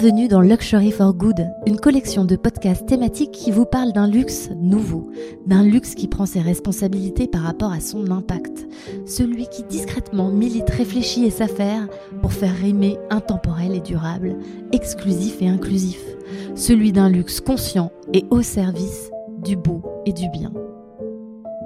Bienvenue dans Luxury for Good, une collection de podcasts thématiques qui vous parle d'un luxe nouveau, d'un luxe qui prend ses responsabilités par rapport à son impact, celui qui discrètement milite, réfléchit et s'affaire pour faire rimer intemporel et durable, exclusif et inclusif, celui d'un luxe conscient et au service du beau et du bien.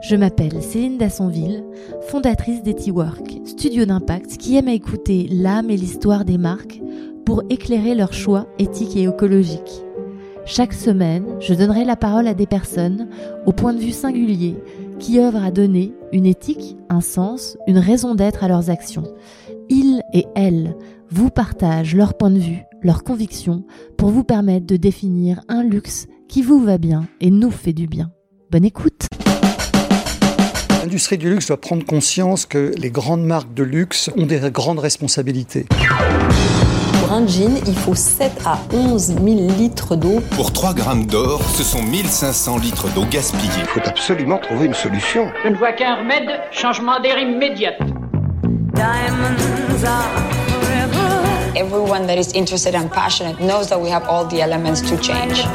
Je m'appelle Céline Dassonville, fondatrice d'EtiWork, studio d'impact qui aime à écouter l'âme et l'histoire des marques pour éclairer leurs choix éthiques et écologiques. Chaque semaine, je donnerai la parole à des personnes au point de vue singulier qui œuvrent à donner une éthique, un sens, une raison d'être à leurs actions. Ils et elles vous partagent leur point de vue, leurs convictions pour vous permettre de définir un luxe qui vous va bien et nous fait du bien. Bonne écoute L'industrie du luxe doit prendre conscience que les grandes marques de luxe ont des grandes responsabilités. Un jean, il faut 7 à 11 000 litres d'eau. Pour 3 grammes d'or, ce sont 1500 litres d'eau gaspillée. Il faut absolument trouver une solution. Je ne vois qu'un remède, changement d'air immédiat. Everyone that is interested and passionate knows that we have all the elements to change.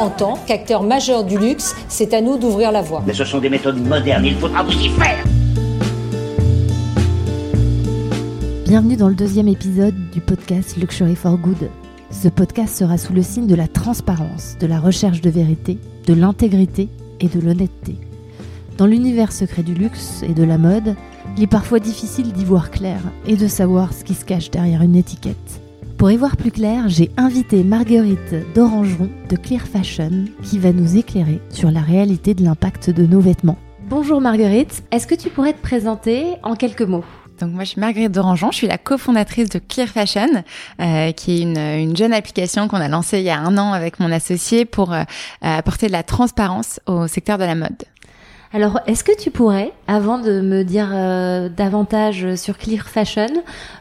En tant qu'acteur majeur du luxe, c'est à nous d'ouvrir la voie. Mais ce sont des méthodes modernes, il faudra vous y faire. Bienvenue dans le deuxième épisode du podcast Luxury for Good. Ce podcast sera sous le signe de la transparence, de la recherche de vérité, de l'intégrité et de l'honnêteté. Dans l'univers secret du luxe et de la mode, il est parfois difficile d'y voir clair et de savoir ce qui se cache derrière une étiquette. Pour y voir plus clair, j'ai invité Marguerite d'Orangeron de Clear Fashion qui va nous éclairer sur la réalité de l'impact de nos vêtements. Bonjour Marguerite, est-ce que tu pourrais te présenter en quelques mots? Donc moi je suis Marguerite Dorangeon, je suis la cofondatrice de Clear Fashion, euh, qui est une, une, jeune application qu'on a lancée il y a un an avec mon associé pour euh, apporter de la transparence au secteur de la mode. Alors, est-ce que tu pourrais, avant de me dire euh, davantage sur Clear Fashion,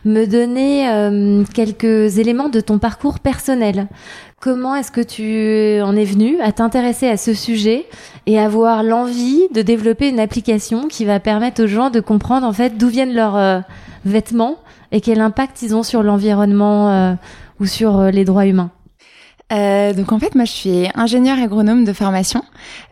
me donner euh, quelques éléments de ton parcours personnel? Comment est-ce que tu en es venu à t'intéresser à ce sujet et avoir l'envie de développer une application qui va permettre aux gens de comprendre en fait d'où viennent leurs euh, vêtements et quel impact ils ont sur l'environnement ou sur les droits humains? Euh, donc en fait, moi, je suis ingénieure agronome de formation.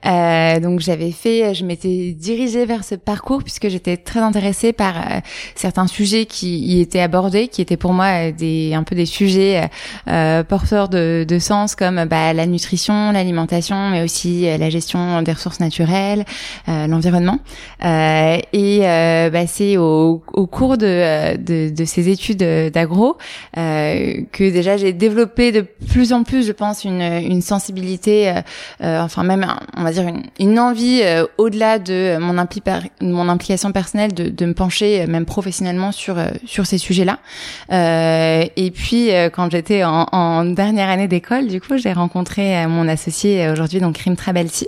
Euh, donc j'avais fait, je m'étais dirigée vers ce parcours puisque j'étais très intéressée par euh, certains sujets qui y étaient abordés, qui étaient pour moi des un peu des sujets euh, porteurs de, de, sens comme bah, la nutrition, l'alimentation, mais aussi la gestion des ressources naturelles, l'environnement. et bah, c'est au, au, cours de, de, de ces études d'agro que déjà j'ai développé de plus en plus je pense, une, une sensibilité, euh, euh, enfin même, on va dire, une, une envie euh, au-delà de mon, impli mon implication personnelle de, de me pencher, même professionnellement, sur, sur ces sujets-là. et puis, quand j'étais en, en, dernière année d'école, du coup, j'ai rencontré mon associé aujourd'hui, donc Rim Trabelsi.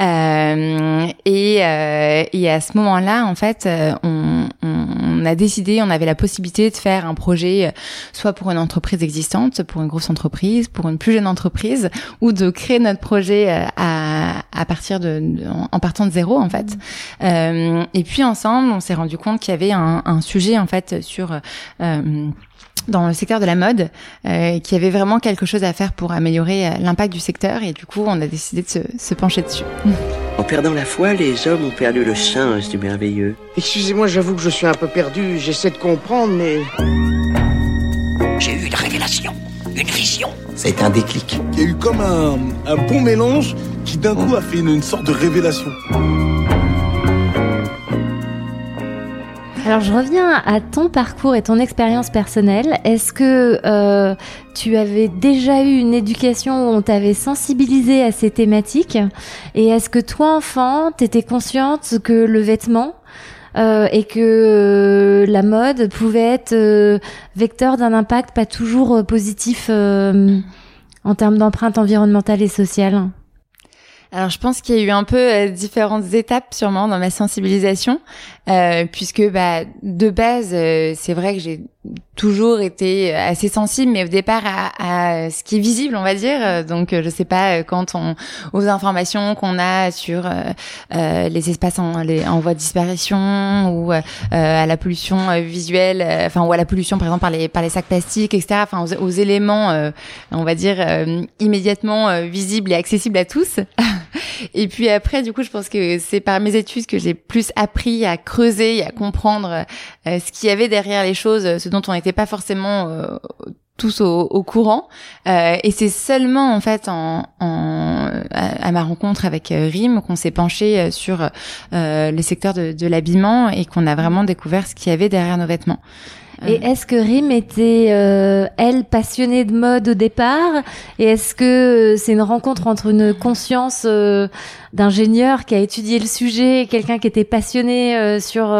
et, et à ce moment-là, en fait, on, on a décidé, on avait la possibilité de faire un projet, soit pour une entreprise existante, pour une grosse entreprise, pour une plus jeune entreprise ou de créer notre projet euh, à, à partir de, en partant de zéro en fait. Euh, et puis ensemble, on s'est rendu compte qu'il y avait un, un, sujet en fait sur euh, dans le secteur de la mode, euh, qui avait vraiment quelque chose à faire pour améliorer euh, l'impact du secteur et du coup on a décidé de se, se, pencher dessus. En perdant la foi, les hommes ont perdu le sens du merveilleux. Excusez-moi, j'avoue que je suis un peu perdu, j'essaie de comprendre mais... J'ai eu une révélation une vision. Ça a été un déclic. Il y a eu comme un, un bon mélange qui d'un coup a fait une, une sorte de révélation. Alors je reviens à ton parcours et ton expérience personnelle. Est-ce que euh, tu avais déjà eu une éducation où on t'avait sensibilisé à ces thématiques? Et est-ce que toi, enfant, t'étais consciente que le vêtement euh, et que euh, la mode pouvait être euh, vecteur d'un impact pas toujours euh, positif en termes d'empreinte environnementale et sociale. Alors je pense qu'il y a eu un peu différentes étapes sûrement dans ma sensibilisation, euh, puisque bah, de base c'est vrai que j'ai toujours été assez sensible, mais au départ à, à, ce qui est visible, on va dire. Donc, je sais pas quand on aux informations qu'on a sur euh, les espaces en, en voie de disparition ou euh, à la pollution visuelle, enfin ou à la pollution par exemple par les par les sacs plastiques, etc. Enfin aux, aux éléments, on va dire immédiatement visibles et accessibles à tous. et puis après, du coup, je pense que c'est par mes études que j'ai plus appris à creuser et à comprendre ce qu'il y avait derrière les choses, ce dont on n'était pas forcément euh, tous au, au courant. Euh, et c'est seulement en fait en, en à, ma rencontre avec euh, Rim qu'on s'est penché euh, sur euh, les secteurs de, de l'habillement et qu'on a vraiment découvert ce qu'il y avait derrière nos vêtements. Et est-ce que Rim était, euh, elle, passionnée de mode au départ? Et est-ce que c'est une rencontre entre une conscience euh, d'ingénieur qui a étudié le sujet et quelqu'un qui était passionné euh, sur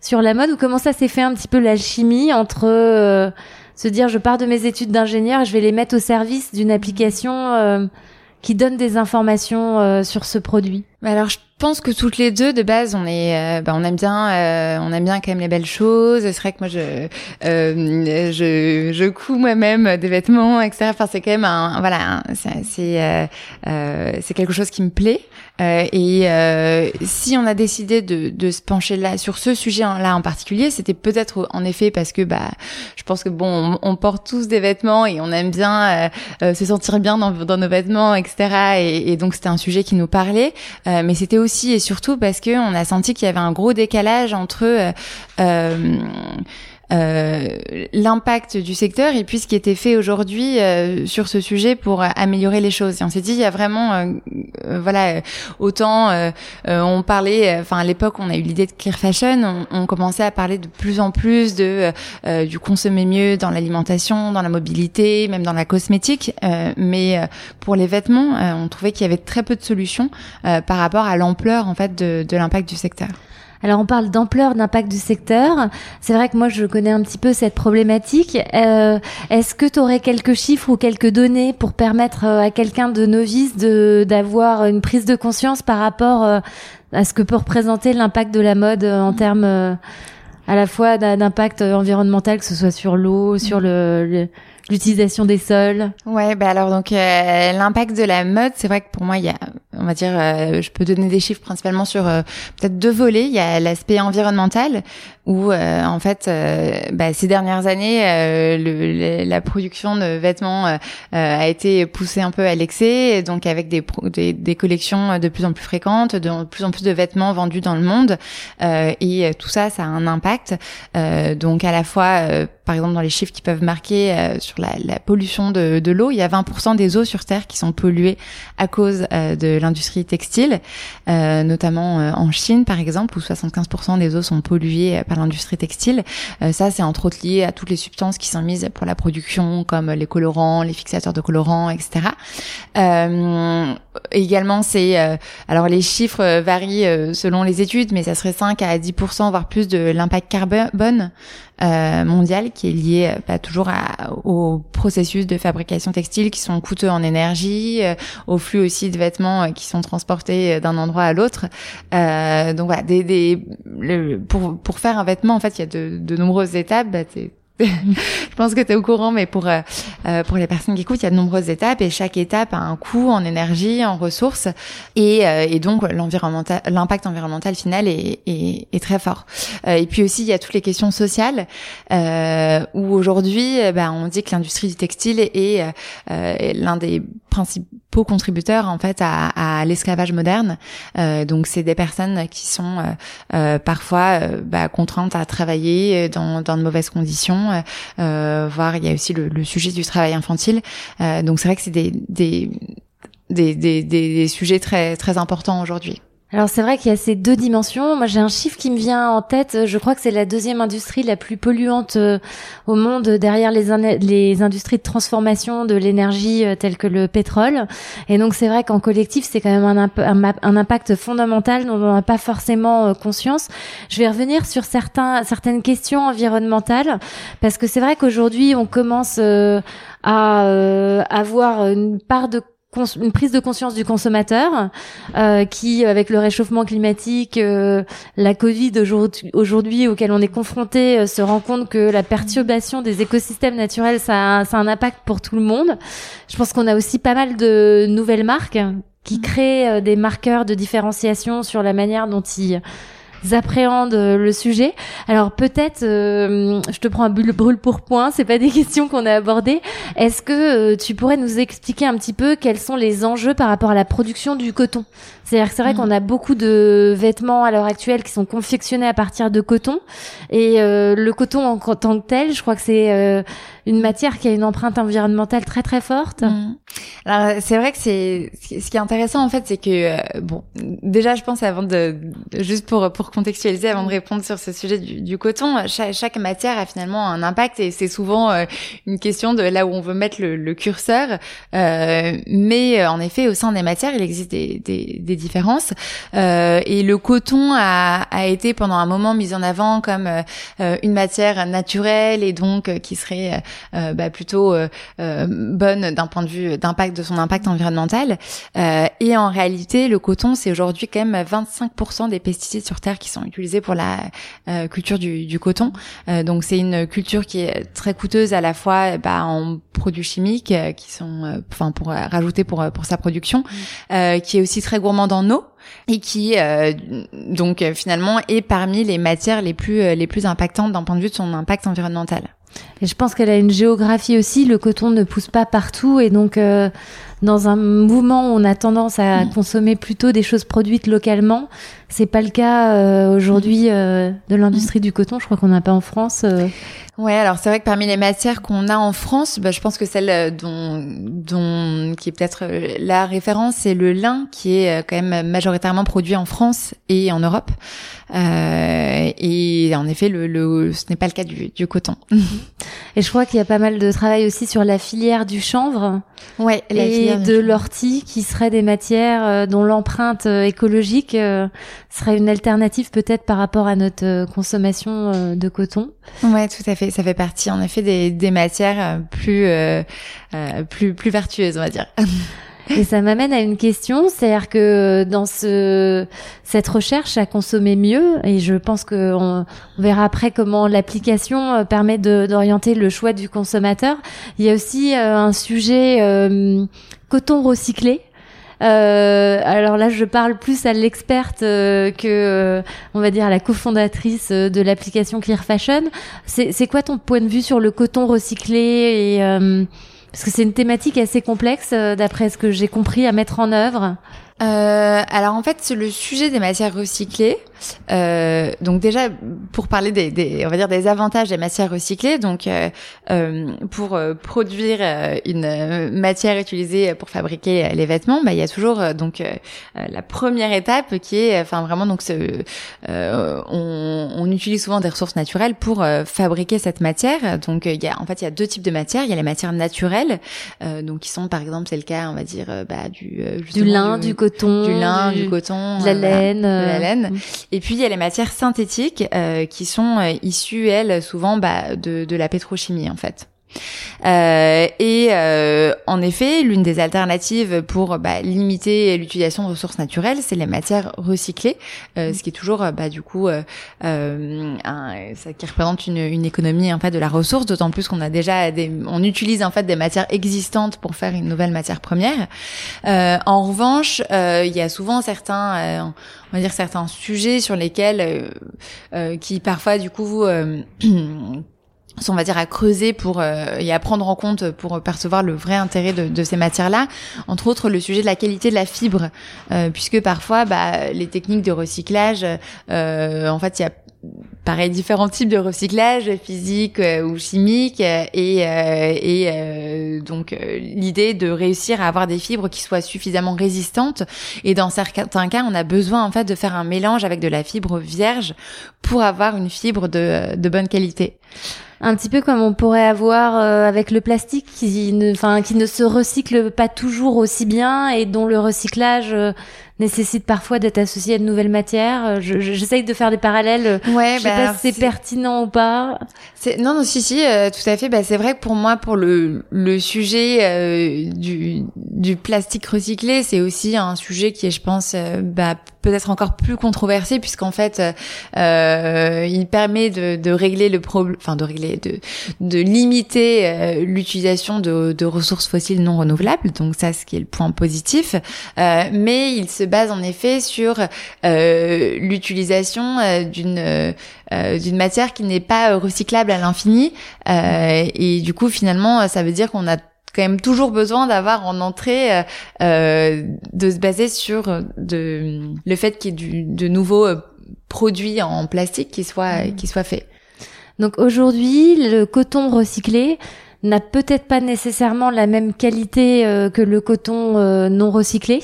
sur la mode? Ou comment ça s'est fait un petit peu l'alchimie entre se dire je pars de mes études d'ingénieur, je vais les mettre au service d'une application qui donne des informations sur ce produit pense que toutes les deux de base on est euh, bah, on aime bien euh, on aime bien quand même les belles choses. C'est vrai que moi je euh, je je couds moi-même des vêtements etc enfin c'est quand même un voilà c'est c'est c'est quelque chose qui me plaît. Et si on a décidé de de se pencher là sur ce sujet là en particulier c'était peut-être en effet parce que bah je pense que bon on, porte tous des vêtements et on aime bien se sentir bien dans, dans nos vêtements etc et, et donc c'était un sujet qui nous parlait. Mais c'était aussi et surtout parce que on a senti qu'il y avait un gros décalage entre euh, euh, l'impact du secteur et puis ce qui était fait aujourd'hui euh, sur ce sujet pour améliorer les choses. Et on s'est dit il y a vraiment euh, voilà autant on parlait enfin à l'époque on a eu l'idée de clear fashion, on, on, commençait à parler de plus en plus de du consommer mieux dans l'alimentation, dans la mobilité, même dans la cosmétique, mais pour les vêtements, on trouvait qu'il y avait très peu de solutions par rapport à l'ampleur en fait de, de l'impact du secteur. Alors on parle d'ampleur d'impact du secteur. C'est vrai que moi je connais un petit peu cette problématique. Euh, Est-ce que tu aurais quelques chiffres ou quelques données pour permettre euh, à quelqu'un de novice de d'avoir une prise de conscience par rapport euh, à ce que peut représenter l'impact de la mode en termes à la fois d'impact environnemental, que ce soit sur l'eau, sur le l'utilisation des sols Ouais, bah alors donc euh, l'impact de la mode, c'est vrai que pour moi il y a, on va dire, euh, je peux donner des chiffres principalement sur euh, peut-être deux volets. Il y a l'aspect environnemental où en fait bah, ces dernières années le, la production de vêtements a été poussée un peu à l'excès, donc avec des, des, des collections de plus en plus fréquentes, de plus en plus de vêtements vendus dans le monde et tout ça, ça a un impact. donc à la fois par exemple dans les chiffres qui peuvent marquer sur la, la pollution de, de l'eau. Il y a 20% des eaux sur Terre qui sont polluées à cause euh, de l'industrie textile, euh, notamment euh, en Chine par exemple, où 75% des eaux sont polluées par l'industrie textile. ça, c'est entre autres lié à toutes les substances qui sont mises pour la production, comme les colorants, les fixateurs de colorants, etc. également, c'est alors les chiffres varient selon les études, mais ça serait 5 à 10% voire plus de l'impact carbone euh, mondial qui est lié pas toujours à, au processus de fabrication textile qui sont coûteux en énergie, euh, au flux aussi de vêtements euh, qui sont transportés d'un endroit à l'autre. donc voilà, des, des le, pour pour faire un vêtement en fait il y a de, de nombreuses étapes. Bah, je pense que tu es au courant, mais pour euh, euh, pour les personnes qui écoutent, il y a de nombreuses étapes et chaque étape a un coût en énergie, en ressources et, euh, et donc l'environnemental, l'impact environnemental final est, est, est très fort. et puis aussi il y a toutes les questions sociales où aujourd'hui, bah, on dit que l'industrie du textile est, est l'un des principaux contributeurs en fait à, à l'esclavage moderne. donc c'est des personnes qui sont parfois bah, contraintes à travailler dans, dans de mauvaises conditions euh, euh, voir il y a aussi le, le, sujet du travail infantile. Euh, donc c'est vrai que c'est des, des, des, des, des sujets très très importants aujourd'hui. Alors c'est vrai qu'il y a ces deux dimensions. Moi j'ai un chiffre qui me vient en tête. Je crois que c'est la deuxième industrie la plus polluante euh, au monde derrière les, industries de transformation de l'énergie euh, telles que le pétrole. Et donc c'est vrai qu'en collectif c'est quand même un, un, impact fondamental dont on n'a pas forcément euh, conscience. Je vais revenir sur certains, certaines questions environnementales parce que c'est vrai qu'aujourd'hui on commence à avoir une part de une prise de conscience du consommateur euh, qui, avec le réchauffement climatique, euh, la Covid aujourd'hui auquel on est confronté, euh, se rend compte que la perturbation des écosystèmes naturels, ça a, ça a un impact pour tout le monde. Je pense qu'on a aussi pas mal de nouvelles marques qui mmh. créent des marqueurs de différenciation sur la manière dont ils appréhendent euh, le sujet. Alors peut-être, euh, je te prends un brûle pour point, c'est pas des questions qu'on a abordées. Est-ce que euh, tu pourrais nous expliquer un petit peu quels sont les enjeux par rapport à la production du coton? C'est-à-dire que c'est vrai mm. qu'on a beaucoup de vêtements à l'heure actuelle qui sont confectionnés à partir de coton et le coton en tant que tel, je crois que c'est une matière qui a une empreinte environnementale très très forte. Mm. Alors c'est vrai que c'est ce qui est intéressant en fait, c'est que bon, déjà je pense avant de juste pour pour contextualiser avant de répondre sur ce sujet du, du coton, chaque, chaque, matière a finalement un impact et c'est souvent euh, une question de là où on veut mettre le, le curseur. Euh, mais euh, en effet, au sein des matières, il existe des, des, des différences. Euh, et le coton a, a, été pendant un moment mis en avant comme une matière naturelle et donc qui serait bah, plutôt bonne d'un point de vue d'impact de son impact environnemental. et en réalité, le coton, c'est aujourd'hui quand même 25% des pesticides sur Terre qui sont utilisés pour la euh, culture du, du coton. Euh, donc c'est une culture qui est très coûteuse à la fois bah, en produits chimiques euh, qui sont, enfin pour rajouter pour pour sa production, mmh. qui est aussi très gourmande en eau et qui donc finalement est parmi les matières les plus les plus impactantes d'un point de vue de son impact environnemental. Et je pense qu'elle a une géographie aussi. Le coton ne pousse pas partout et donc dans un mouvement où on a tendance à mmh. consommer plutôt des choses produites localement, c'est pas le cas euh, aujourd'hui euh, de l'industrie du coton. Je crois qu'on n'a pas en France. Euh. Ouais, alors c'est vrai que parmi les matières qu'on a en France, bah, je pense que celle dont, dont qui est peut-être la référence, c'est le lin, qui est quand même majoritairement produit en France et en Europe. et en effet, le, le ce n'est pas le cas du, du coton. Et je crois qu'il y a pas mal de travail aussi sur la filière du chanvre. Ouais, et de l'ortie, qui seraient des matières dont l'empreinte écologique serait une alternative peut-être par rapport à notre euh, consommation euh, de coton. Ouais, tout à fait. Ça fait partie en effet des, des matières euh, plus plus plus vertueuses, on va dire. Et ça m'amène à une question, c'est-à-dire que dans ce cette recherche à consommer mieux, et je pense qu'on on verra après comment l'application permet d'orienter le choix du consommateur. Il y a aussi un sujet coton recyclé. Euh, alors là, je parle plus à l'experte euh, que, euh, on va dire, à la cofondatrice de l'application Clear Fashion. C'est quoi ton point de vue sur le coton recyclé et parce que c'est une thématique assez complexe, d'après ce que j'ai compris, à mettre en œuvre. Euh, alors en fait, le sujet des matières recyclées, euh, donc déjà pour parler des, des, on va dire des avantages des matières recyclées, donc euh, euh pour euh, produire euh, une matière utilisée pour fabriquer les vêtements, bah il y a toujours donc la première étape qui est, enfin vraiment donc ce, on, on, utilise souvent des ressources naturelles pour fabriquer cette matière. Donc il y a en fait il y a deux types de matières. Il y a les matières naturelles, donc qui sont par exemple c'est le cas on va dire bah du du lin, du, coton du lin, du, coton, de la laine, de la laine. Et puis il y a les matières synthétiques euh, qui sont euh, issues elles souvent bah, de, de la pétrochimie en fait. Euh, et euh, en effet, l'une des alternatives pour bah, limiter l'utilisation de ressources naturelles, c'est les matières recyclées, euh, ce qui est toujours bah, du coup un, ça qui représente une, une, économie en fait de la ressource, d'autant plus qu'on a déjà des, on utilise en fait des matières existantes pour faire une nouvelle matière première. en revanche, il y a souvent certains on va dire certains sujets sur lesquels qui parfois du coup on va dire à creuser pour euh, et à prendre en compte pour percevoir le vrai intérêt de, ces matières-là. Entre autres, le sujet de la qualité de la fibre, euh, puisque parfois, bah, les techniques de recyclage, euh, en fait, il y a pareil différents types de recyclage physique ou chimique et, et donc l'idée de réussir à avoir des fibres qui soient suffisamment résistantes. Et dans certains cas on a besoin en fait de faire un mélange avec de la fibre vierge pour avoir une fibre de, de bonne qualité. Un petit peu comme on pourrait avoir euh, avec le plastique qui ne, enfin, qui ne se recycle pas toujours aussi bien et dont le recyclage euh, nécessite parfois d'être associé à de nouvelles matières. J'essaye de faire des parallèles. Ouais, je sais bah, pas si c'est pertinent ou pas. Non, non, si, si, tout à fait. Bah, c'est vrai que pour moi, pour le, le sujet du, du plastique recyclé, c'est aussi un sujet qui est, je pense, bah, peut-être encore plus controversé puisqu'en fait euh, il permet de, de régler le problème enfin de régler de de limiter euh, l'utilisation de, de, ressources fossiles non renouvelables. Donc ça ce qui est le point positif. Euh, mais il se base en effet sur euh, l'utilisation euh, d'une d'une matière qui n'est pas recyclable à l'infini. Et du coup finalement ça veut dire qu'on a quand même toujours besoin d'avoir en entrée euh, euh, de se baser sur de le fait qu'il y ait du, de nouveaux euh, produits en plastique qui soient mmh. qui soient faits. Donc aujourd'hui, le coton recyclé n'a peut-être pas nécessairement la même qualité que le coton non recyclé,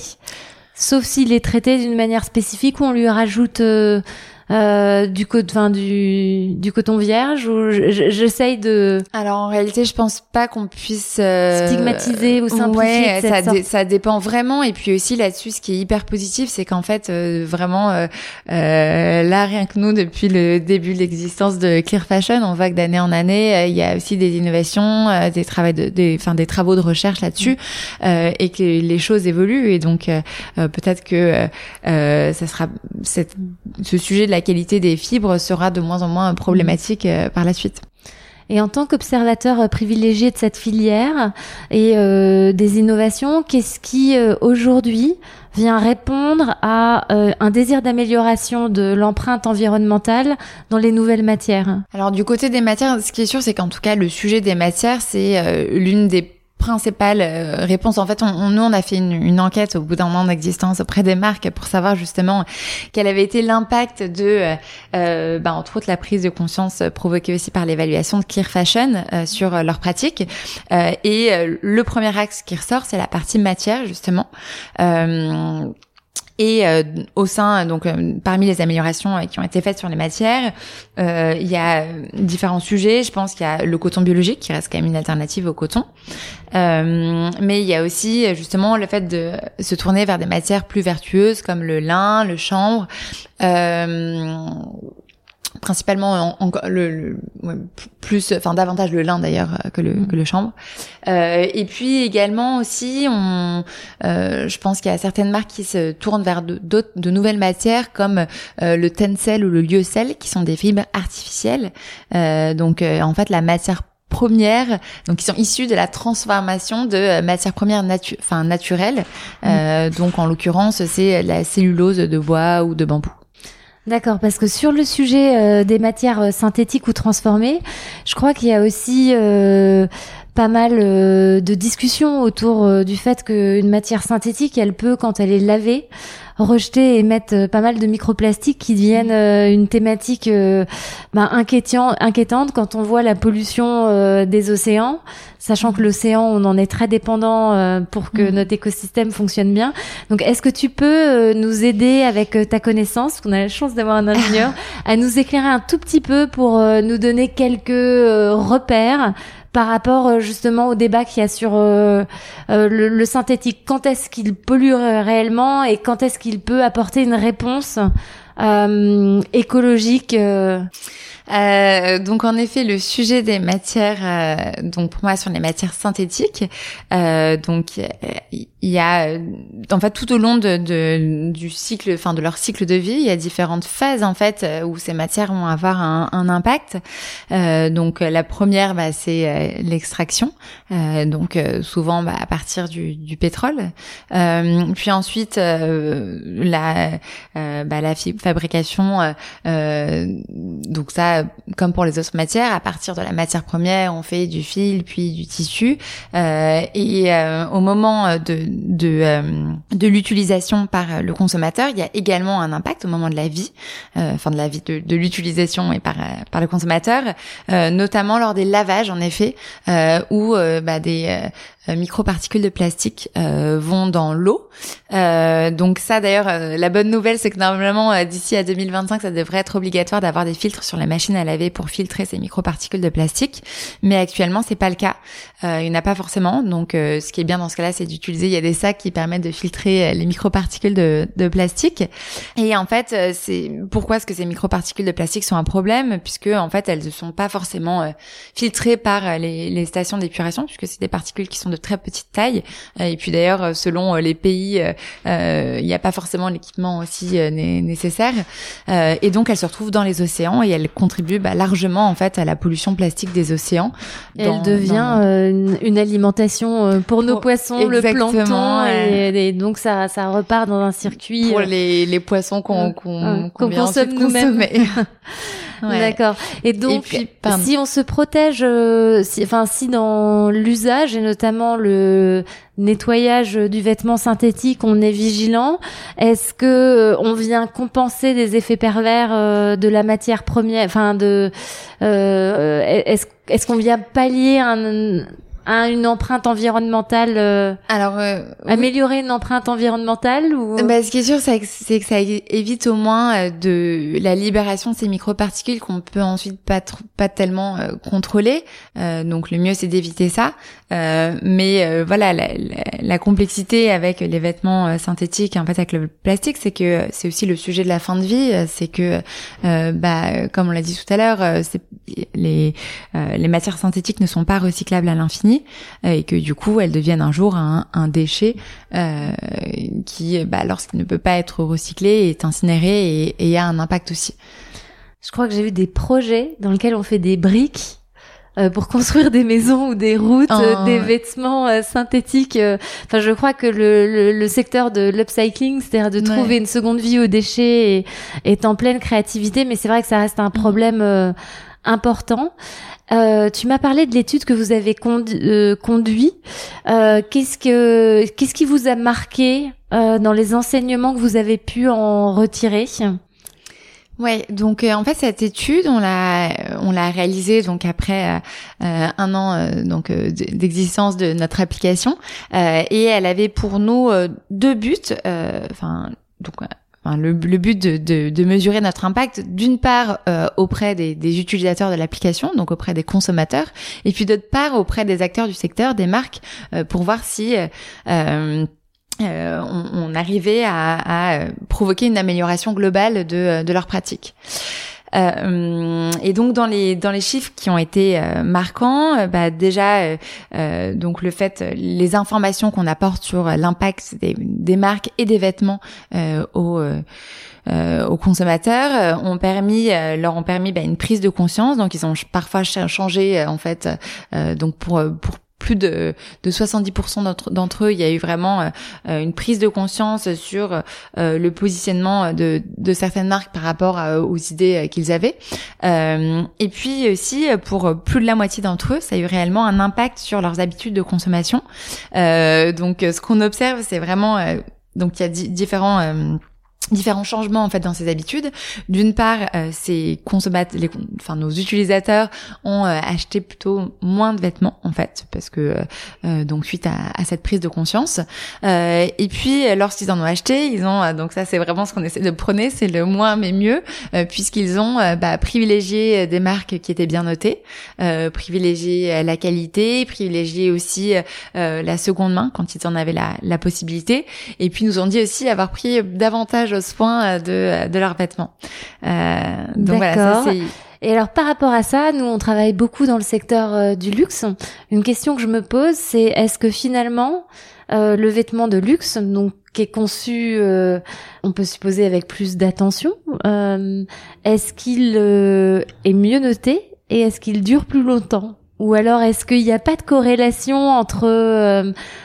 sauf s'il est traité d'une manière spécifique où on lui rajoute euh, du, coton, du, du coton vierge ou j'essaye de. Alors en réalité, je pense pas qu'on puisse euh... stigmatiser ou simplifier. Ouais, ça, ça dépend vraiment. Et puis aussi là-dessus, ce qui est hyper positif, c'est qu'en fait, euh, vraiment, euh, euh, là, rien que nous, depuis le début de l'existence de Clear Fashion, on voit que d'année en année, il y a aussi des innovations, des travaux de, des, enfin des travaux de recherche là-dessus, et que les choses évoluent. Et donc peut-être que ça sera cette, ce sujet de la la qualité des fibres sera de moins en moins problématique euh, par la suite. Et en tant qu'observateur euh, privilégié de cette filière et euh, des innovations, qu'est-ce qui aujourd'hui vient répondre à un désir d'amélioration de l'empreinte environnementale dans les nouvelles matières? Alors du côté des matières, ce qui est sûr, c'est qu'en tout cas le sujet des matières, c'est l'une des principale euh, réponse. En fait, on, nous, on a fait une, une enquête au bout d'un moment d'existence auprès des marques pour savoir justement quel avait été l'impact de, euh, euh bah, entre autres, la prise de conscience provoquée aussi par l'évaluation de Clear Fashion euh, sur leurs pratiques. et le premier axe qui ressort, c'est la partie matière, justement. Et euh, au sein, donc euh, parmi les améliorations euh, qui ont été faites sur les matières, il y a différents sujets. Je pense qu'il y a le coton biologique qui reste quand même une alternative au coton, mais il y a aussi justement le fait de se tourner vers des matières plus vertueuses comme le lin, le chanvre principalement en, le, plus enfin davantage le lin d'ailleurs euh, que le mm. que le chanvre euh, et puis également aussi on euh, je pense qu'il y a certaines marques qui se tournent vers d'autres de, nouvelles matières comme euh, le tencel ou le lyocell qui sont des fibres artificielles euh, donc euh, en fait la matière première donc qui sont issues de la transformation de matières premières natu enfin naturelles mm. donc en l'occurrence c'est la cellulose de bois ou de bambou D'accord, parce que sur le sujet euh, des matières euh, synthétiques ou transformées, je crois qu'il y a aussi euh, pas mal de discussions autour du fait qu'une matière synthétique, elle peut, quand elle est lavée, rejeter et mettre pas mal de microplastiques qui deviennent une thématique ben, inquiétante quand on voit la pollution des océans sachant que l'océan, on en est très dépendant euh, pour que mm. notre écosystème fonctionne bien. Donc, est-ce que tu peux euh, nous aider avec euh, ta connaissance, qu'on a la chance d'avoir un ingénieur, à nous éclairer un tout petit peu pour nous donner quelques repères par rapport justement au débat qu'il y a sur le, synthétique. Quand est-ce qu'il pollue réellement et quand est-ce qu'il peut apporter une réponse écologique euh, donc en effet, le sujet des matières, euh, donc pour moi sur les matières synthétiques, euh, donc il y a en fait tout au long de, de, du cycle, enfin de leur cycle de vie, il y a différentes phases en fait où ces matières vont avoir un, un impact. donc la première, bah, c'est l'extraction, donc souvent bah, à partir du, du pétrole. puis ensuite la bah, la fabrication, donc ça comme pour les autres matières, à partir de la matière première, on fait du fil puis du tissu. Euh, et euh, au moment de de, euh, de l'utilisation par le consommateur, il y a également un impact au moment de la vie, enfin de la vie de, de l'utilisation et par par le consommateur, notamment lors des lavages en effet, où bah, des euh, microparticules de plastique euh, vont dans l'eau. Euh, donc ça d'ailleurs, la bonne nouvelle, c'est que normalement d'ici à 2025, ça devrait être obligatoire d'avoir des filtres sur machines machines à laver pour filtrer ces microparticules de plastique. Mais actuellement, c'est pas le cas. Euh, il n'y en a pas forcément. Donc, euh, ce qui est bien dans ce cas-là, c'est d'utiliser. Il y a des sacs qui permettent de filtrer les microparticules de, de plastique. Et en fait, c'est pourquoi est-ce que ces microparticules de plastique sont un problème, puisque en fait, elles ne sont pas forcément filtrées par les, les stations d'épuration, puisque c'est des particules qui sont très petite taille. Et puis d'ailleurs, selon les pays, il n'y a pas forcément l'équipement aussi nécessaire. et donc, elles se retrouvent dans les océans et elles contribuent bah, largement en fait à la pollution plastique des océans. Elle devient euh, une, alimentation euh, pour nos poissons, le plancton, et, donc ça, ça repart dans un circuit pour euh, les, les poissons qu'on qu'on consomme nous-mêmes. D'accord. Et donc, si on se protège, si, enfin, si dans l'usage et notamment le nettoyage du vêtement synthétique, on est vigilant. Est-ce que on vient compenser des effets pervers de la matière première, enfin de, est-ce est-ce qu'on vient pallier un, une empreinte environnementale euh, Alors euh, améliorer une empreinte environnementale ou bah, ce qui est sûr c'est que, ça évite au moins euh, de la libération de ces microparticules qu'on peut ensuite pas pas tellement contrôler. donc le mieux c'est d'éviter ça. mais voilà la, la, complexité avec les vêtements synthétiques en fait avec le plastique c'est que c'est aussi le sujet de la fin de vie. C'est que bah comme on l'a dit tout à l'heure, les les matières synthétiques ne sont pas recyclables à l'infini. Euh, et que du coup elles deviennent un jour un, un déchet euh, qui, bah, lorsqu'il ne peut pas être recyclé, est incinéré et, et a un impact aussi. Je crois que j'ai vu des projets dans lesquels on fait des briques euh, pour construire des maisons ou des routes, oh. des vêtements synthétiques. Enfin, je crois que le, le, secteur de l'upcycling, c'est-à-dire de trouver une seconde vie aux déchets, est, est en pleine créativité, mais c'est vrai que ça reste un mm. problème important. Euh, tu m'as parlé de l'étude que vous avez euh, conduit. Euh, qu'est-ce que qu'est-ce qui vous a marqué euh, dans les enseignements que vous avez pu en retirer? Ouais, donc en fait cette étude on l'a on l'a réalisée donc après un an donc d'existence de notre application et elle avait pour nous deux buts enfin donc le, but de, de, mesurer notre impact, d'une part euh, auprès des, des, utilisateurs de l'application, donc auprès des consommateurs, et puis d'autre part auprès des acteurs du secteur, des marques, euh, pour voir si euh, on, on, arrivait à, à, provoquer une amélioration globale de, de leurs pratiques. Euh, et donc dans les dans les chiffres qui ont été euh, marquants, euh, bah déjà donc le fait les informations qu'on apporte sur l'impact des, des, marques et des vêtements aux aux consommateurs ont permis leur ont permis bah, une prise de conscience. Donc ils ont parfois changé en fait donc pour pour plus de, de 70% d'entre eux, il y a eu vraiment euh, euh, une prise de conscience sur euh, le positionnement de, de, certaines marques par rapport aux idées qu'ils avaient. et puis aussi, pour plus de la moitié d'entre eux, ça a eu réellement un impact sur leurs habitudes de consommation. donc, ce qu'on observe, c'est vraiment... donc, il y a différents différents changements en fait dans ses habitudes. D'une part, euh, ces consommateurs, les, enfin nos utilisateurs ont euh, acheté plutôt moins de vêtements en fait parce que euh, euh donc suite à, à, cette prise de conscience. Euh, et puis lorsqu'ils en ont acheté, ils ont donc ça c'est vraiment ce qu'on essaie de prôner, c'est le moins mais mieux puisqu'ils ont bah, privilégié des marques qui étaient bien notées, privilégié la qualité, privilégié aussi la seconde main quand ils en avaient la, la possibilité. Et puis nous ont dit aussi avoir pris davantage soin de, de leurs vêtements. Euh, donc voilà, ça c'est... Et alors par rapport à ça, nous on travaille beaucoup dans le secteur euh, du luxe. Une question que je me pose, c'est est-ce que finalement euh, le vêtement de luxe, donc qui est conçu, euh, on peut supposer avec plus d'attention, euh, est-ce qu'il est mieux noté et est-ce qu'il dure plus longtemps? Ou alors est-ce qu'il n'y a pas de corrélation entre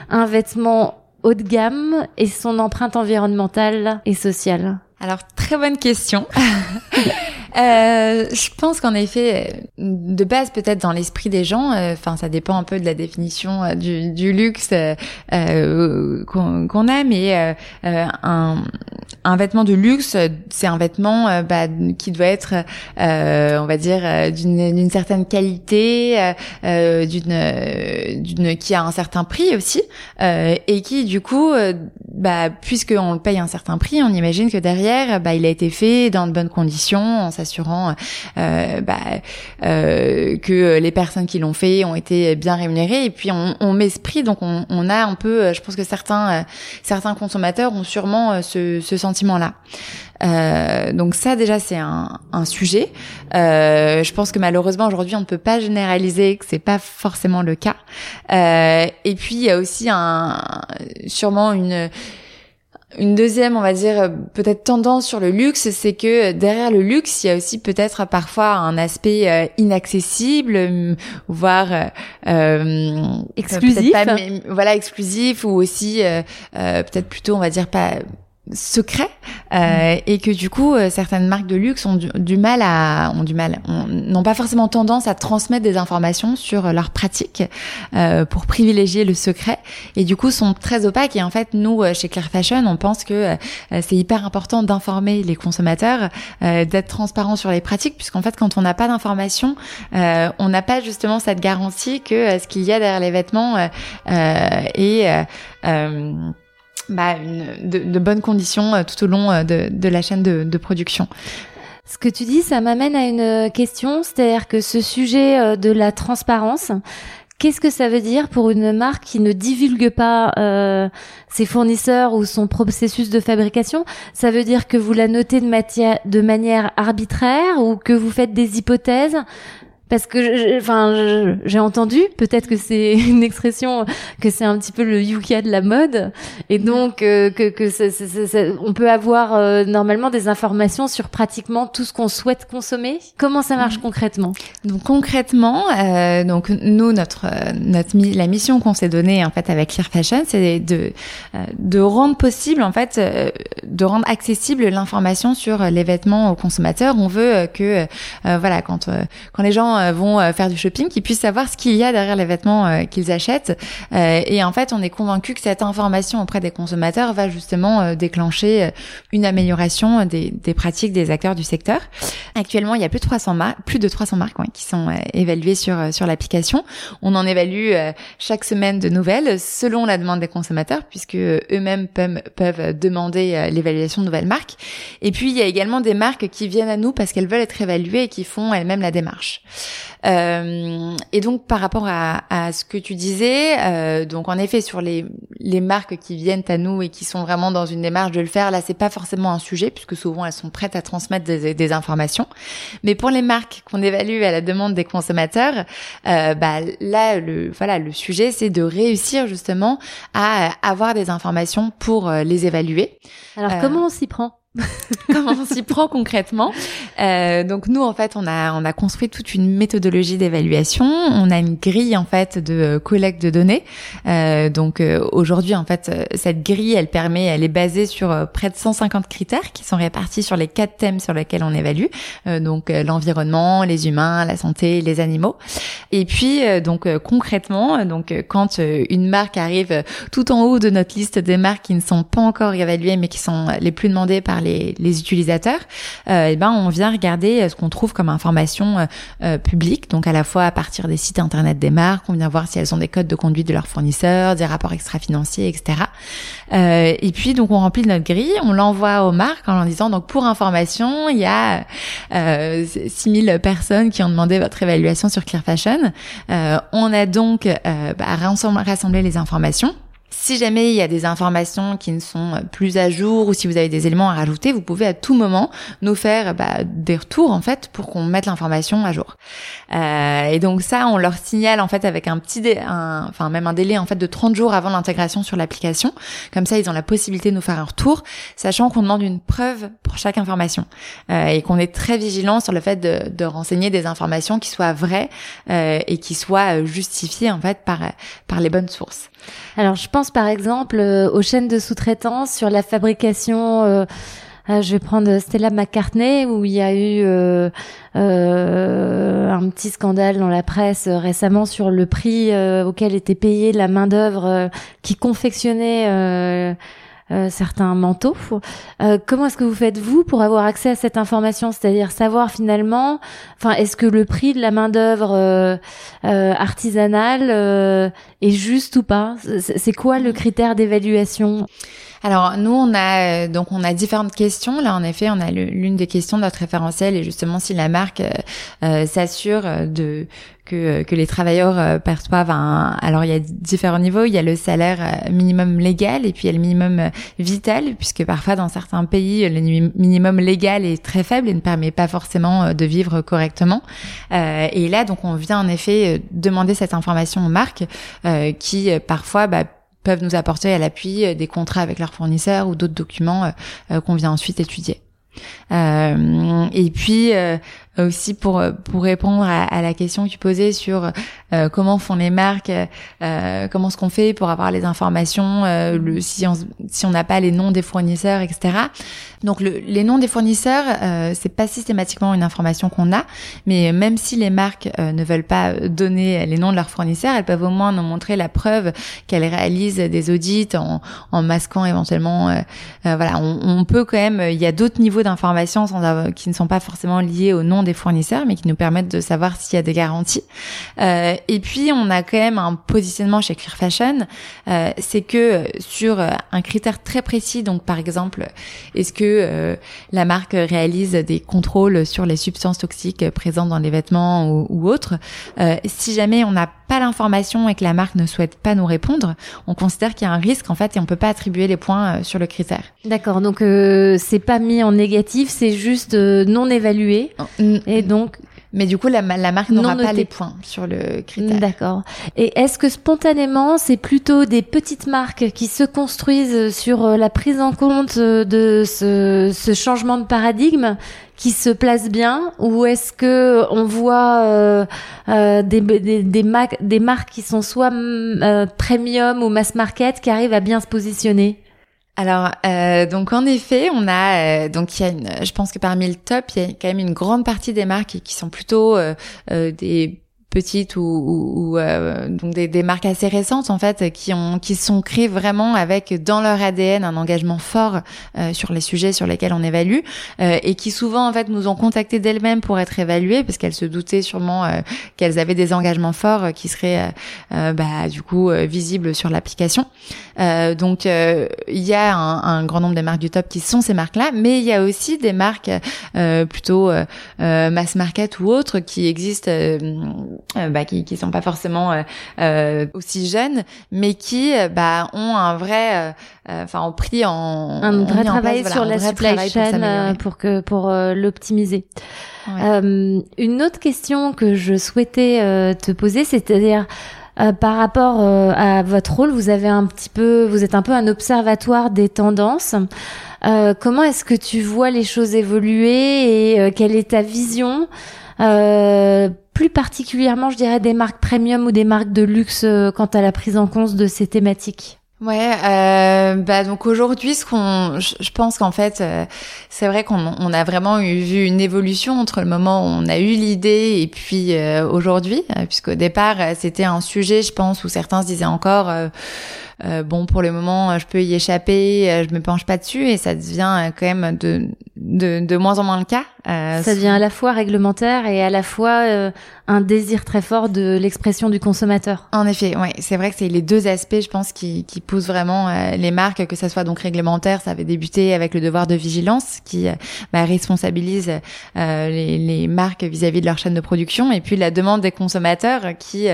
un vêtement haut de gamme et son empreinte environnementale et sociale? Alors, très bonne question. Euh, je pense qu'en effet, de base, peut-être dans l'esprit des gens, euh, enfin, ça dépend un peu de la définition euh, du, du, luxe qu'on a, mais un, un vêtement de luxe, c'est un vêtement bah, qui doit être, on va dire, d'une certaine qualité, d'une d'une qui a un certain prix aussi, et qui du coup, bah, puisque on le paye un certain prix, on imagine que derrière, bah, il a été fait dans de bonnes conditions, s'assurant bah, que les personnes qui l'ont fait ont été bien rémunérées, et puis on, on met ce prix, donc on, a un peu, je pense que certains certains consommateurs ont sûrement ce, sentiment-là. Euh, donc ça déjà c'est un, sujet. Euh, je pense que malheureusement aujourd'hui on ne peut pas généraliser que c'est pas forcément le cas. Euh, et puis il y a aussi un sûrement une une deuxième, on va dire, peut-être tendance sur le luxe, c'est que derrière le luxe, il y a aussi peut-être parfois un aspect euh, inaccessible, voire euh, exclusif. voilà, exclusif, ou aussi euh, peut-être plutôt, on va dire, pas secret euh, et que du coup euh, certaines marques de luxe ont du, mal à ont du mal n'ont pas forcément tendance à transmettre des informations sur leurs pratiques euh, pour privilégier le secret et du coup sont très opaques. Et en fait nous chez Claire Fashion on pense que c'est hyper important d'informer les consommateurs d'être transparent sur les pratiques puisqu'en fait quand on n'a pas d'informations on n'a pas justement cette garantie que ce qu'il y a derrière les vêtements est bah, une, de, de, bonnes conditions euh, tout au long euh, de, de la chaîne de, de, production. Ce que tu dis, ça m'amène à une question, c'est-à-dire que ce sujet euh, de la transparence, Qu'est-ce que ça veut dire pour une marque qui ne divulgue pas euh, ses fournisseurs ou son processus de fabrication? Ça veut dire que vous la notez de, matière, de manière arbitraire ou que vous faites des hypothèses parce que enfin j'ai entendu peut-être que c'est une expression que c'est un petit peu le yucca de la mode. Et donc euh, que que on peut avoir euh, normalement des informations sur pratiquement tout ce qu'on souhaite consommer. Comment ça marche mm. concrètement? Donc concrètement euh, donc nous notre notre la mission qu'on s'est donnée en fait avec Clear Fashion c'est de de rendre possible en fait de rendre accessible l'information sur les vêtements aux consommateurs. On veut que voilà quand quand les gens euh, vont euh, faire du shopping, qu'ils puissent savoir ce qu'il y a derrière les vêtements euh, qu'ils achètent. et en fait, on est convaincu que cette information auprès des consommateurs va justement déclencher une amélioration des, des, pratiques des acteurs du secteur. Actuellement, il y a plus de 300 marques, plus de 300 marques qui sont évaluées sur sur l'application. On en évalue chaque semaine de nouvelles selon la demande des consommateurs, puisque eux-mêmes peuvent, peuvent demander l'évaluation de nouvelles marques. Et puis, il y a également des marques qui viennent à nous parce qu'elles veulent être évaluées et qui font elles-mêmes la démarche. Euh, et donc par rapport à, à, ce que tu disais, euh, donc en effet sur les, les marques qui viennent à nous et qui sont vraiment dans une démarche de le faire, là c'est pas forcément un sujet puisque souvent elles sont prêtes à transmettre des, des informations. Mais pour les marques qu'on évalue à la demande des consommateurs, euh, bah là le voilà le sujet c'est de réussir justement à avoir des informations pour euh, les évaluer. Alors comment on s'y prend? Comment on s'y prend concrètement euh, Donc nous en fait on a on a construit toute une méthodologie d'évaluation. On a une grille en fait de collecte de données. Euh, donc euh, aujourd'hui en fait euh, cette grille elle permet elle est basée sur euh, près de 150 critères qui sont répartis sur les quatre thèmes sur lesquels on évalue. donc l'environnement, les humains, la santé, les animaux. Et puis donc concrètement donc quand une marque arrive tout en haut de notre liste des marques qui ne sont pas encore évaluées mais qui sont les plus demandées par les, les utilisateurs, euh, et ben on vient regarder euh, ce qu'on trouve comme information euh, euh, publique, donc à la fois à partir des sites internet des marques, on vient voir si elles ont des codes de conduite de leurs fournisseurs, des rapports extra-financiers, etc. Euh, et puis donc on remplit notre grille, on l'envoie aux marques en leur disant donc pour information, il y a euh, 6000 personnes qui ont demandé votre évaluation sur Clear Fashion. on a donc bah, rassemblé les informations. Si jamais il y a des informations qui ne sont plus à jour ou si vous avez des éléments à rajouter, vous pouvez à tout moment nous faire bah, des retours en fait pour qu'on mette l'information à jour. Euh, et donc ça, on leur signale en fait avec un petit, dé un, enfin même un délai en fait de 30 jours avant l'intégration sur l'application. Comme ça, ils ont la possibilité de nous faire un retour, sachant qu'on demande une preuve pour chaque information euh, et qu'on est très vigilant sur le fait de, de renseigner des informations qui soient vraies euh, et qui soient justifiées en fait par par les bonnes sources. Alors je pense par exemple euh, aux chaînes de sous-traitance sur la fabrication. Euh, euh, je vais prendre Stella McCartney où il y a eu un petit scandale dans la presse récemment sur le prix auquel était payée la main d'œuvre qui confectionnait certains manteaux. comment est-ce que vous faites vous pour avoir accès à cette information, c'est-à-dire savoir finalement, enfin, est-ce que le prix de la main d'œuvre artisanale est juste ou pas? C'est quoi le critère d'évaluation? Alors nous on a donc on a différentes questions. Là en effet on a l'une des questions de notre référentiel et justement si la marque s'assure de que, que les travailleurs euh, perçoivent un... Alors il y a différents niveaux, il y a le salaire euh, minimum légal et puis il y a le minimum euh, vital, puisque parfois dans certains pays, le minimum légal est très faible et ne permet pas forcément de vivre correctement. Euh, et là, donc on vient en effet demander cette information aux marques qui parfois... Bah, peuvent nous apporter à l'appui des contrats avec leurs fournisseurs ou d'autres documents qu'on vient ensuite étudier. Euh, et puis aussi pour pour répondre à, à, la question que tu posais sur euh, comment font les marques, euh, comment ce qu'on fait pour avoir les informations, euh, le, si on si on n'a pas les noms des fournisseurs, etc. Donc le, les noms des fournisseurs, euh, c'est pas systématiquement une information qu'on a, mais même si les marques ne veulent pas donner les noms de leurs fournisseurs, elles peuvent au moins nous montrer la preuve qu'elles réalisent des audits en, en masquant éventuellement. voilà, on, on, peut quand même. Il y a d'autres niveaux d'informations qui ne sont pas forcément liés au nom des fournisseurs, mais qui nous permettent de savoir s'il y a des garanties. Euh, et puis, on a quand même un positionnement chez Clear Fashion, euh, c'est que sur un critère très précis, donc par exemple, est-ce que euh, la marque réalise des contrôles sur les substances toxiques présentes dans les vêtements ou, ou autres, euh, si jamais on n'a pas l'information et que la marque ne souhaite pas nous répondre, on considère qu'il y a un risque en fait et on peut pas attribuer les points euh, sur le critère. D'accord, donc euh, c'est pas mis en négatif, c'est juste euh, non évalué et donc mais du coup, la, la marque n'aura pas les points sur le critère. D'accord. Et est-ce que spontanément, c'est plutôt des petites marques qui se construisent sur la prise en compte de ce, ce changement de paradigme qui se place bien ou est-ce que on voit euh, euh, des, des, des, des, marques qui sont soit euh, premium ou mass market qui arrivent à bien se positionner? Alors, euh, donc en effet, on a donc il y a une, je pense que parmi le top, il y a quand même une grande partie des marques qui, qui sont plutôt des petites ou, ou, euh, donc des, des, marques assez récentes en fait qui ont qui sont créées vraiment avec dans leur ADN un engagement fort euh, sur les sujets sur lesquels on évalue euh, et qui souvent en fait nous ont contacté d'elles-mêmes pour être évaluées parce qu'elles se doutaient sûrement qu'elles avaient des engagements forts qui seraient bah, du coup visibles sur l'application. donc il y a un, un, grand nombre de marques du top qui sont ces marques-là, mais il y a aussi des marques plutôt mass market ou autres qui existent euh, bah, qui qui sont pas forcément euh, euh, aussi jeunes, mais qui bah ont un vrai, enfin ont pris en un vrai travail sur la supply chain pour, que pour l'optimiser. une autre question que je souhaitais te poser, c'est-à-dire par rapport à votre rôle, vous avez un petit peu, vous êtes un peu un observatoire des tendances. comment est-ce que tu vois les choses évoluer et quelle est ta vision? Euh, plus particulièrement, je dirais, des marques premium ou des marques de luxe euh, quant à la prise en compte de ces thématiques. Ouais, euh, bah donc aujourd'hui, ce qu'on, je, pense qu'en fait, c'est vrai qu'on on a vraiment vu une évolution entre le moment où on a eu l'idée et puis euh, aujourd'hui, puisqu'au départ c'était un sujet, je pense, où certains se disaient encore euh, bon, pour le moment, je peux y échapper, euh, je me penche pas dessus, et ça devient euh, quand même de, de, de moins en moins le cas. ça devient à la fois réglementaire et à la fois un désir très fort de l'expression du consommateur. En effet, ouais, c'est vrai que c'est les deux aspects, je pense, qui, qui poussent vraiment les marques, que ça soit donc réglementaire, ça avait débuté avec le devoir de vigilance qui bah, responsabilise les, les, marques vis-à-vis de leur chaîne de production, et puis la demande des consommateurs qui,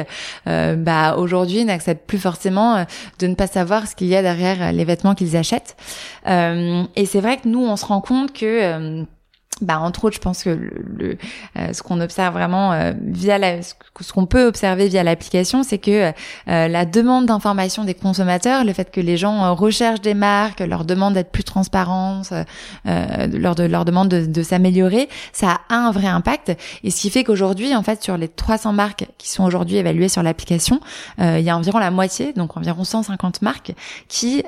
bah, aujourd'hui, n'acceptent plus forcément de ne pas savoir ce qu'il y a derrière euh, les vêtements qu'ils achètent. Euh, et c'est vrai que nous, on se rend compte que euh, bah, entre autres, je pense que le, euh, ce qu'on observe vraiment euh, via la, ce qu'on peut observer via l'application, c'est que euh, la demande d'information des consommateurs, le fait que les gens recherchent des marques, leur demandent d'être plus transparentes, leur, de, leur demande de, de s'améliorer, ça a un vrai impact. Et ce qui fait qu'aujourd'hui, en fait, sur les 300 marques qui sont aujourd'hui évaluées sur l'application, il y a environ la moitié, donc environ 150 marques, qui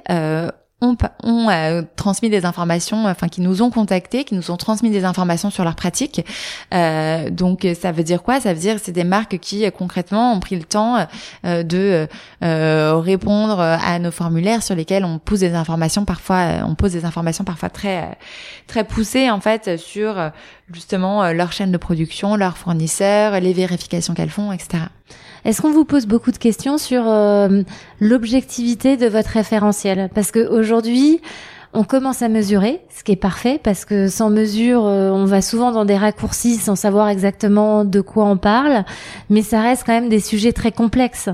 ont, ont euh, transmis des informations, enfin qui nous ont contactés, qui nous ont transmis des informations sur leurs pratiques. Euh, donc ça veut dire quoi? Ça veut dire c'est des marques qui euh, concrètement ont pris le temps euh, de répondre à nos formulaires sur lesquels on pose des informations parfois, on pose des informations parfois très très poussées en fait sur justement leur chaîne de production, leurs fournisseurs, les vérifications qu'elles font, etc. Est-ce qu'on vous pose beaucoup de questions sur euh, l'objectivité de votre référentiel? Parce qu'aujourd'hui, on commence à mesurer, ce qui est parfait, parce que sans mesure, euh, on va souvent dans des raccourcis sans savoir exactement de quoi on parle, mais ça reste quand même des sujets très complexes.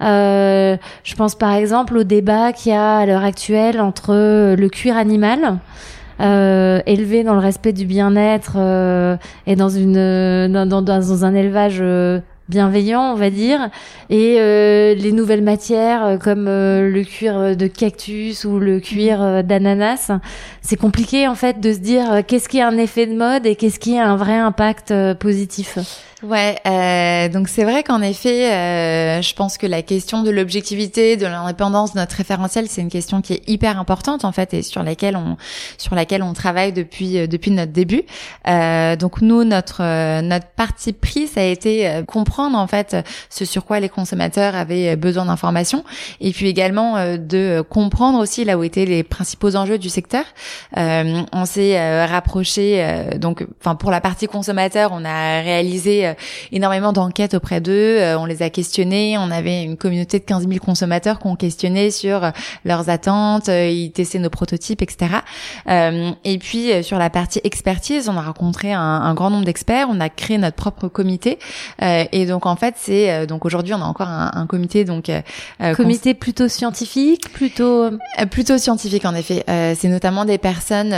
Euh, je pense par exemple au débat qu'il y a à l'heure actuelle entre le cuir animal, euh, élevé dans le respect du bien-être et dans une dans, dans, dans un élevage bienveillant, on va dire, et euh, les nouvelles matières euh, comme euh, le cuir de cactus ou le cuir d'ananas, c'est compliqué en fait de se dire qu'est-ce qui a un effet de mode et qu'est-ce qui a un vrai impact positif. Ouais, euh, donc c'est vrai qu'en effet, euh, je pense que la question de l'objectivité, de l'indépendance de notre référentiel, c'est une question qui est hyper importante en fait et sur laquelle on sur laquelle on travaille depuis euh, depuis notre début. Euh, donc nous, notre euh, notre parti pris, ça a été euh, en fait ce sur quoi les consommateurs avaient besoin d'informations et puis également de comprendre aussi là où étaient les principaux enjeux du secteur. on s'est rapproché donc, enfin pour la partie consommateur, on a réalisé euh, énormément d'enquêtes auprès d'eux. Euh, on les a questionnés. On avait une communauté de 15 000 consommateurs qu'on questionnait sur euh, leurs attentes. ils testaient nos prototypes, etc. et puis sur la partie expertise, on a rencontré un, grand nombre d'experts. On a créé notre propre comité. et donc en fait, c'est donc aujourd'hui on a encore un, comité donc comité plutôt scientifique, plutôt plutôt scientifique en effet. c'est notamment des personnes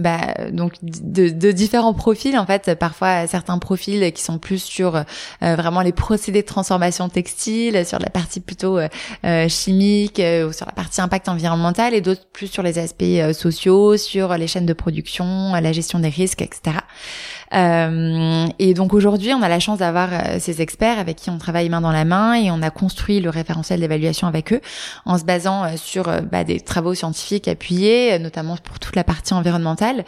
bah, donc de, de différents profils en fait. Parfois certains profils qui sont plus sur euh, vraiment les procédés de transformation textile, sur la partie plutôt euh, euh, chimique ou sur la partie impact environnemental et d'autres plus sur les aspects sociaux, sur les chaînes de production, la gestion des risques, etc. Euh, et donc aujourd'hui, on a la chance d'avoir ces experts avec qui on travaille main dans la main et on a construit le référentiel d'évaluation avec eux en se basant sur bah, des travaux scientifiques appuyés, notamment pour toute la partie environnementale,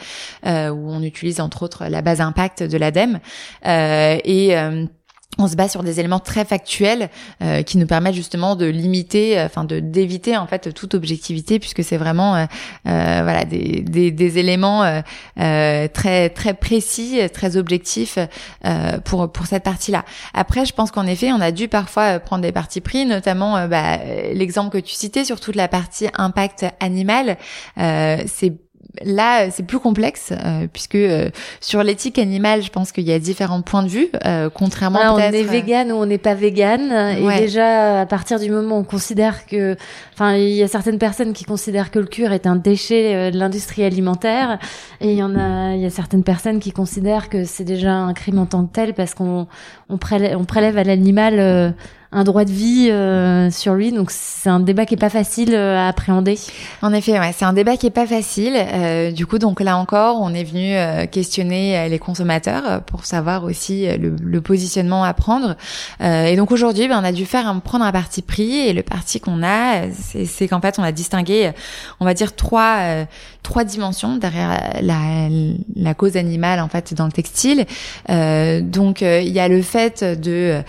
euh, où on utilise entre autres la base impact de l'ADEME. Euh, et euh, on se base sur des éléments très factuels euh, qui nous permettent justement de limiter, enfin de d'éviter en fait toute objectivité puisque c'est vraiment euh, voilà des, des, éléments euh, très très précis, très objectifs pour pour cette partie-là. Après, je pense qu'en effet, on a dû parfois prendre des parties pris, notamment bah, l'exemple que tu citais sur toute la partie impact animal. c'est là, c'est plus complexe euh, puisque euh, sur l'éthique animale, je pense qu'il y a différents points de vue, euh, contrairement on est vegan ou on n'est pas vegan. Et déjà, à partir du moment où on considère que, enfin, il y a certaines personnes qui considèrent que le cuir est un déchet de l'industrie alimentaire, et il y en a, il y a certaines personnes qui considèrent que c'est déjà un crime en tant que tel parce qu'on on prélève, on prélève à l'animal un droit de vie euh, sur lui. Donc c'est un débat qui est pas facile euh, à appréhender. En effet, ouais, c'est un débat qui est pas facile. Euh, du coup, donc là encore, on est venu questionner les consommateurs pour savoir aussi le, positionnement à prendre. et donc aujourd'hui, ben, on a dû faire un, prendre un parti pris et le parti qu'on a, c'est qu'en fait, on a distingué, on va dire trois trois dimensions derrière la, la cause animale en fait dans le textile. donc il y a le fait de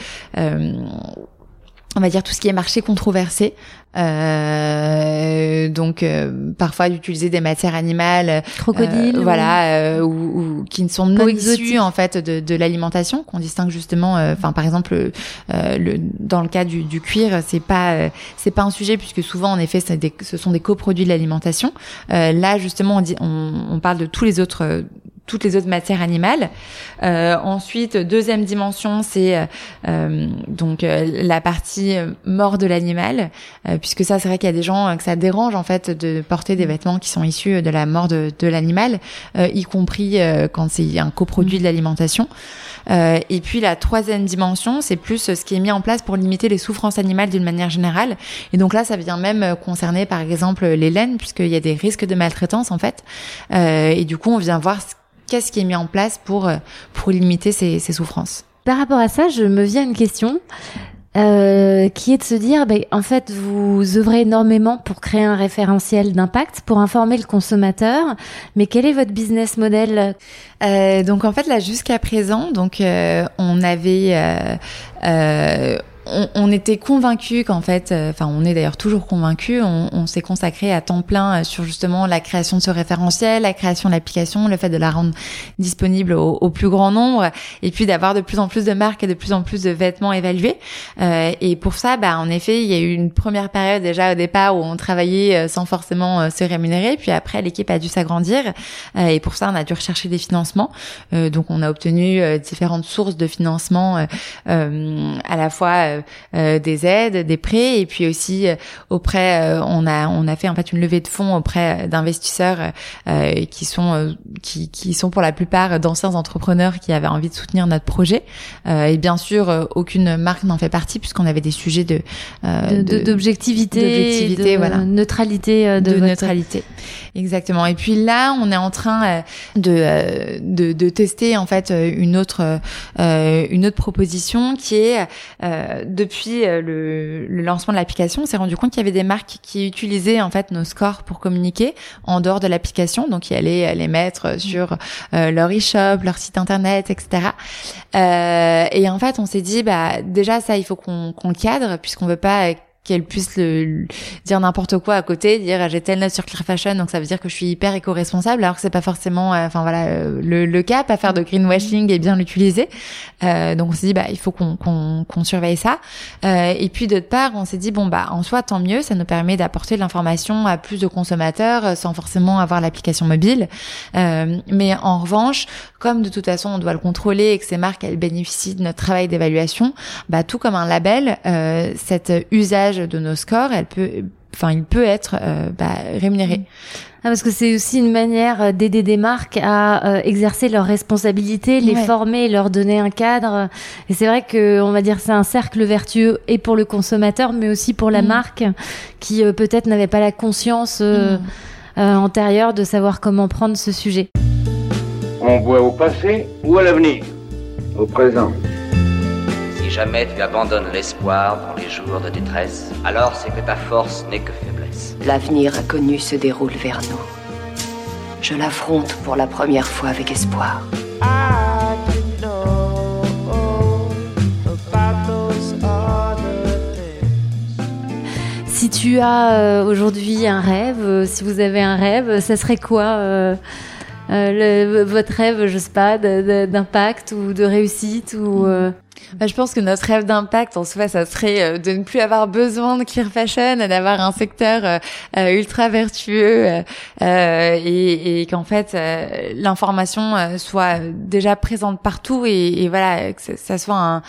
on va dire tout ce qui est marché controversé. Euh, donc euh, parfois d'utiliser des matières animales, crocodiles, euh, voilà, euh, ou, ou, qui ne sont pas issues en fait de, de l'alimentation, qu'on distingue justement. Enfin par exemple, le, dans le cas du, du cuir, c'est pas c'est pas un sujet puisque souvent en effet des, ce sont des coproduits de l'alimentation. là justement on, dit, on, on parle de tous les autres toutes les autres matières animales. Euh, ensuite, deuxième dimension, c'est euh, euh donc euh, la partie mort de l'animal, euh, puisque ça, c'est vrai qu'il y a des gens que ça dérange en fait de porter des vêtements qui sont issus de la mort de, de l'animal, y compris quand c'est un coproduit de l'alimentation. et puis la troisième dimension, c'est plus ce qui est mis en place pour limiter les souffrances animales d'une manière générale. Et donc là, ça vient même concerner par exemple les laines, puisqu'il y a des risques de maltraitance en fait. et du coup, on vient voir ce qu'est-ce qui est mis en place pour, euh, pour limiter ces, ces souffrances Par rapport à ça, je me viens une question. euh, qui est de se dire, ben, en fait, vous œuvrez énormément pour créer un référentiel d'impact, pour informer le consommateur, mais quel est votre business model? Euh, Donc en fait là jusqu'à présent, donc euh, on avait on, on, était convaincus qu'en fait, euh, enfin, on est d'ailleurs toujours convaincus. On, on s'est consacré à temps plein euh, sur justement la création de ce référentiel, la création de l'application, le fait de la rendre disponible au, au plus grand nombre, et puis d'avoir de plus en plus de marques et de plus en plus de vêtements évalués. Euh, et pour ça, bah, en effet, il y a eu une première période déjà au départ où on travaillait euh, sans forcément se rémunérer. Puis après, l'équipe a dû s'agrandir, et pour ça, on a dû rechercher des financements. donc, on a obtenu différentes sources de financement, à la fois euh, euh, des aides, des prêts, et puis aussi euh, auprès, on a on a fait en fait une levée de fonds auprès d'investisseurs qui sont qui, qui sont pour la plupart d'anciens entrepreneurs qui avaient envie de soutenir notre projet. et bien sûr, aucune marque n'en fait partie puisqu'on avait des sujets de d'objectivité, de, de, voilà, neutralité de, de neutralité. Exactement. Et puis là, on est en train de, de, de tester en fait une autre une autre proposition qui est depuis euh, le, lancement de l'application, on s'est rendu compte qu'il y avait des marques qui utilisaient en fait nos scores pour communiquer en dehors de l'application, donc ils allaient les mettre sur euh, leur e-shop, leur site internet, etc. Euh, et en fait, on s'est dit, bah déjà ça, il faut qu'on qu'on cadre puisqu'on veut pas qu'elle puisse le, dire n'importe quoi à côté, dire j'ai telle note sur Clear Fashion, donc ça veut dire que je suis hyper éco-responsable, alors que c'est pas forcément, euh, enfin voilà, euh, le, le, cas, pas faire de greenwashing et bien l'utiliser. Euh, donc on s'est dit bah il faut qu'on qu'on qu'on surveille ça. Euh, et puis d'autre part, on s'est dit bon bah en soi tant mieux, ça nous permet d'apporter de l'information à plus de consommateurs euh, sans forcément avoir l'application mobile. mais en revanche, comme de toute façon on doit le contrôler et que ces marques elles bénéficient de notre travail d'évaluation, bah tout comme un label, cet usage de nos scores, elle peut, enfin, il peut être euh, bah, rémunéré. Ah, parce que c'est aussi une manière euh, d'aider des marques à euh, exercer leurs responsabilités, les former, leur donner un cadre. Et c'est vrai que on va dire c'est un cercle vertueux et pour le consommateur, mais aussi pour la mm. marque qui peut-être n'avait pas la conscience mm. antérieure de savoir comment prendre ce sujet. On voit au passé ou à l'avenir Au présent jamais tu abandonnes l'espoir dans les jours de détresse, alors c'est que ta force n'est que faiblesse. L'avenir inconnu se déroule vers nous. Je l'affronte pour la première fois avec espoir. Si tu as euh, aujourd'hui un rêve, euh, si vous avez un rêve, ça serait quoi euh, votre rêve, je sais pas, d'impact ou de réussite ou bah, je pense que notre rêve d'impact, en soi, ça serait euh, de ne plus avoir besoin de clear fashion, d'avoir un secteur euh, euh, ultra vertueux et, et qu'en fait l'information soit déjà présente partout et, et voilà que ça soit un,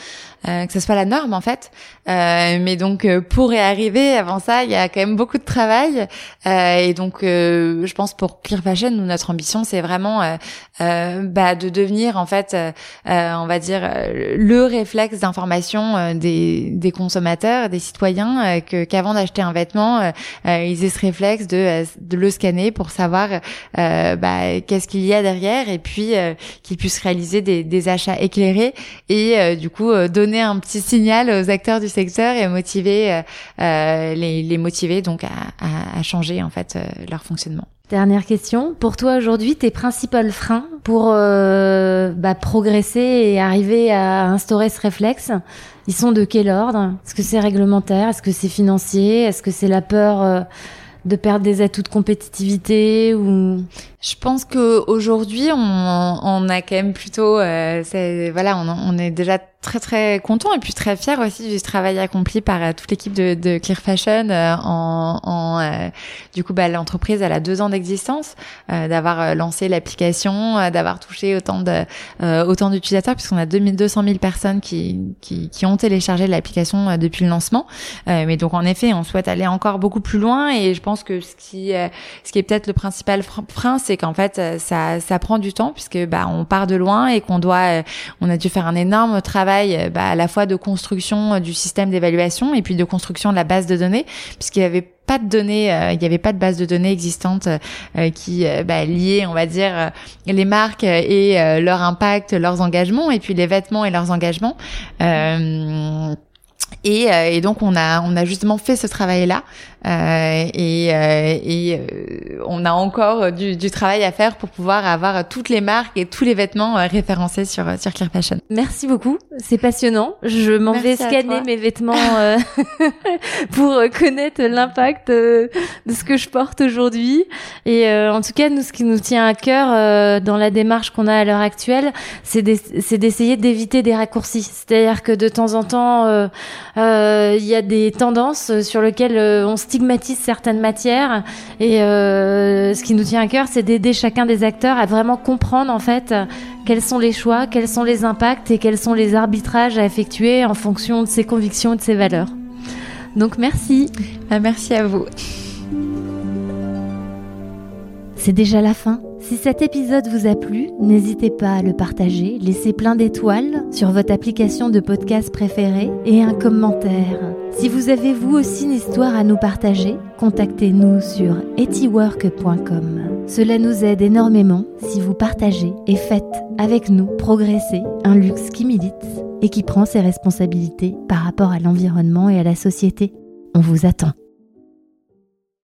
que ça soit la norme en fait. Euh, mais donc pour y arriver, avant ça, il y a quand même beaucoup de travail. Euh, et donc, je pense pour Clear Fashion, notre ambition, c'est vraiment bah, de devenir en fait, on va dire le réflexe d'information euh, des, des consommateurs, des citoyens, euh, que qu'avant d'acheter un vêtement, euh, ils aient ce réflexe de, de le scanner pour savoir bah, qu'est-ce qu'il y a derrière et puis qu'ils puissent réaliser des, des, achats éclairés et du coup donner un petit signal aux acteurs du secteur et motiver les, les motiver donc à, à, à changer en fait leur fonctionnement. Dernière question. Pour toi aujourd'hui, tes principaux freins pour euh, bah, progresser et arriver à instaurer ce réflexe, ils sont de quel ordre? Est-ce que c'est réglementaire? Est-ce que c'est financier? Est-ce que c'est la peur euh, de perdre des atouts de compétitivité ou? Je pense que aujourd'hui on, on, a quand même plutôt euh, voilà on, on, est déjà très très content et puis très fier aussi du travail accompli par euh, toute l'équipe de, de, Clear Fashion euh, en, euh, du coup bah, l'entreprise a deux ans d'existence d'avoir lancé l'application d'avoir touché autant de autant d'utilisateurs puisqu'on a 2200 000 personnes qui, qui, qui ont téléchargé l'application depuis le lancement. Mais donc en effet on souhaite aller encore beaucoup plus loin et je pense que ce qui ce qui est peut-être le principal frein c'est qu'en fait ça ça prend du temps puisque bah on part de loin et qu'on doit on a dû faire un énorme travail euh, bah, à la fois de construction euh, du système d'évaluation et puis de construction de la base de données, puisqu'il y avait pas de données, euh, il n'y avait pas de base de données existante qui bah, liait, on va dire, les marques et leur impact, leurs engagements, et puis les vêtements et leurs engagements. Et, euh, et, donc on a on a justement fait ce travail là euh, et, euh, et euh, on a encore du, du, travail à faire pour pouvoir avoir toutes les marques et tous les vêtements euh, référencés sur sur Clear Fashion. Merci beaucoup, c'est passionnant. Je m'en vais scanner mes vêtements pour connaître l'impact de ce que je porte aujourd'hui. Et en tout cas, nous ce qui nous tient à cœur dans la démarche qu'on a à l'heure actuelle, c'est d'essayer d'éviter des raccourcis. C'est-à-dire que de temps en temps euh, il y a des tendances sur lesquelles euh, on stigmatise certaines matières et euh, ce qui nous tient à cœur, c'est d'aider chacun des acteurs à vraiment comprendre en fait quels sont les choix, quels sont les impacts et quels sont les arbitrages à effectuer en fonction de ses convictions et de ses valeurs. Donc merci. Ah, merci à vous. C'est déjà la fin. Si cet épisode vous a plu, n'hésitez pas à le partager, laissez plein d'étoiles sur votre application de podcast préférée et un commentaire. Si vous avez vous aussi une histoire à nous partager, contactez-nous sur etiwork.com. Cela nous aide énormément si vous partagez et faites avec nous progresser un luxe qui milite et qui prend ses responsabilités par rapport à l'environnement et à la société. On vous attend.